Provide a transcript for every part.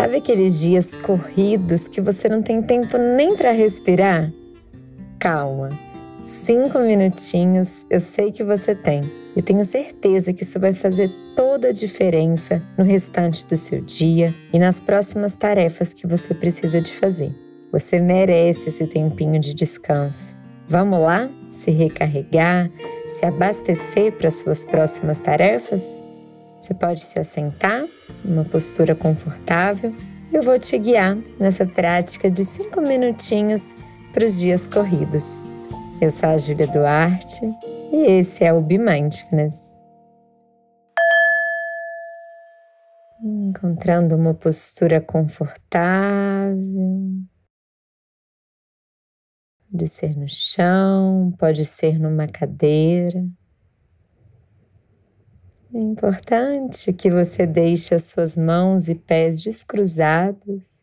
Sabe aqueles dias corridos que você não tem tempo nem para respirar? Calma, cinco minutinhos eu sei que você tem. Eu tenho certeza que isso vai fazer toda a diferença no restante do seu dia e nas próximas tarefas que você precisa de fazer. Você merece esse tempinho de descanso. Vamos lá se recarregar, se abastecer para suas próximas tarefas? Você pode se assentar numa postura confortável eu vou te guiar nessa prática de cinco minutinhos para os dias corridos. Eu sou a Júlia Duarte e esse é o Be Mindfulness. Encontrando uma postura confortável. Pode ser no chão, pode ser numa cadeira. É importante que você deixe as suas mãos e pés descruzados.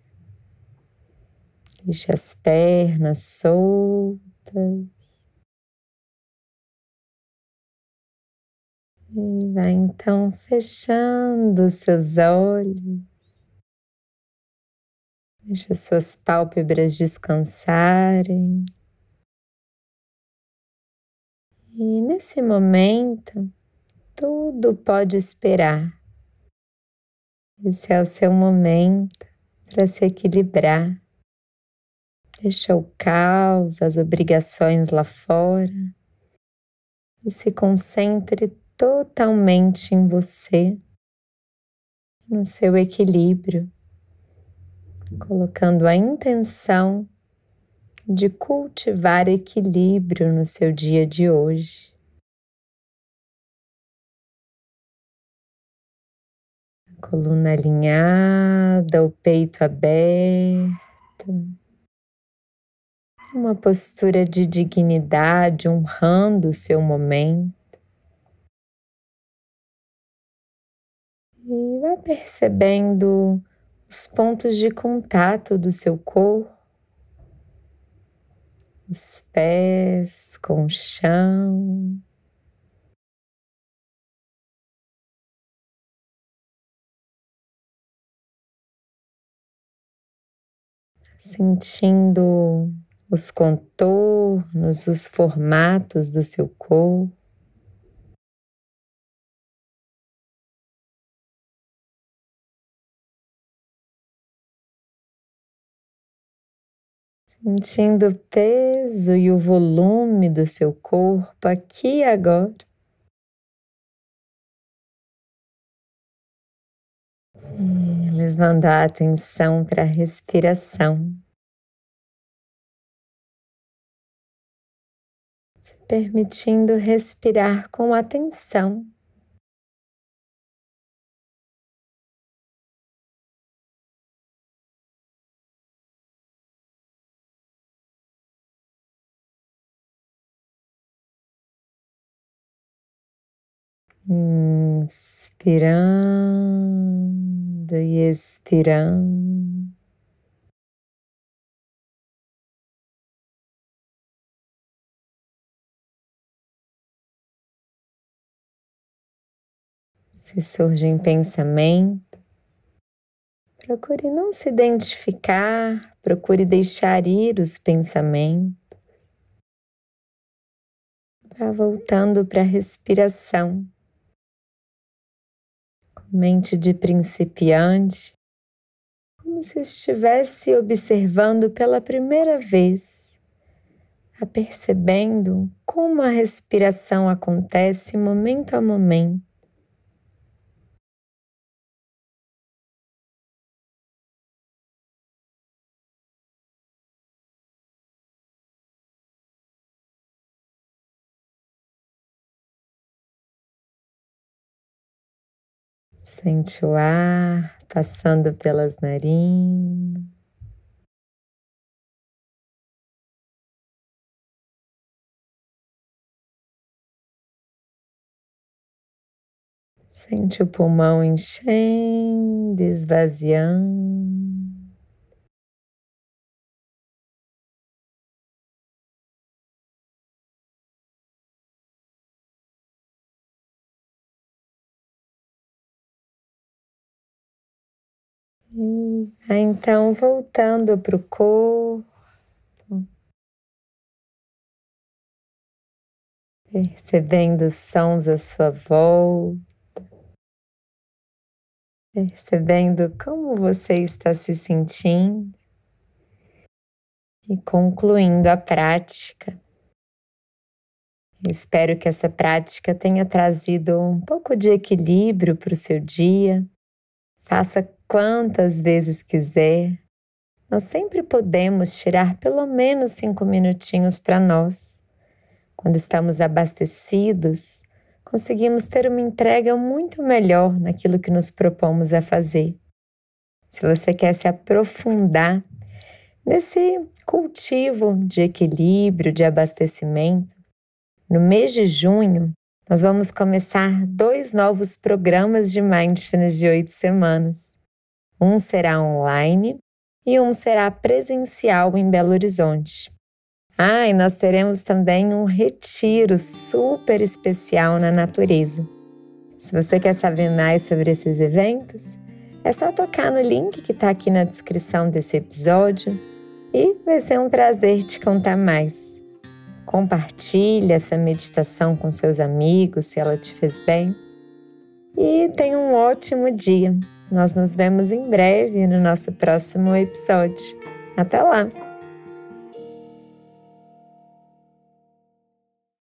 Deixe as pernas soltas. E vai então fechando seus olhos. Deixa suas pálpebras descansarem. E nesse momento, tudo pode esperar. Esse é o seu momento para se equilibrar. Deixa o caos, as obrigações lá fora e se concentre totalmente em você, no seu equilíbrio, colocando a intenção de cultivar equilíbrio no seu dia de hoje. Coluna alinhada, o peito aberto, uma postura de dignidade, honrando o seu momento. E vai percebendo os pontos de contato do seu corpo, os pés com o chão. Sentindo os contornos, os formatos do seu corpo. Sentindo o peso e o volume do seu corpo aqui e agora. E levando a atenção para a respiração. Se permitindo respirar com atenção. Inspirando e expirando. Se surgem pensamento, procure não se identificar, procure deixar ir os pensamentos. Vá voltando para a respiração mente de principiante, como se estivesse observando pela primeira vez, apercebendo como a respiração acontece momento a momento. Sente o ar passando pelas narinas. Sente o pulmão enchendo, esvaziando. Então voltando para o corpo. Percebendo os sons à sua volta, percebendo como você está se sentindo e concluindo a prática. Espero que essa prática tenha trazido um pouco de equilíbrio para o seu dia. Faça quantas vezes quiser. Nós sempre podemos tirar pelo menos cinco minutinhos para nós. Quando estamos abastecidos, conseguimos ter uma entrega muito melhor naquilo que nos propomos a fazer. Se você quer se aprofundar nesse cultivo de equilíbrio, de abastecimento, no mês de junho, nós vamos começar dois novos programas de Mindfulness de oito semanas. Um será online e um será presencial em Belo Horizonte. Ah, e nós teremos também um retiro super especial na natureza. Se você quer saber mais sobre esses eventos, é só tocar no link que está aqui na descrição desse episódio e vai ser um prazer te contar mais. Compartilhe essa meditação com seus amigos se ela te fez bem. E tenha um ótimo dia. Nós nos vemos em breve no nosso próximo episódio. Até lá!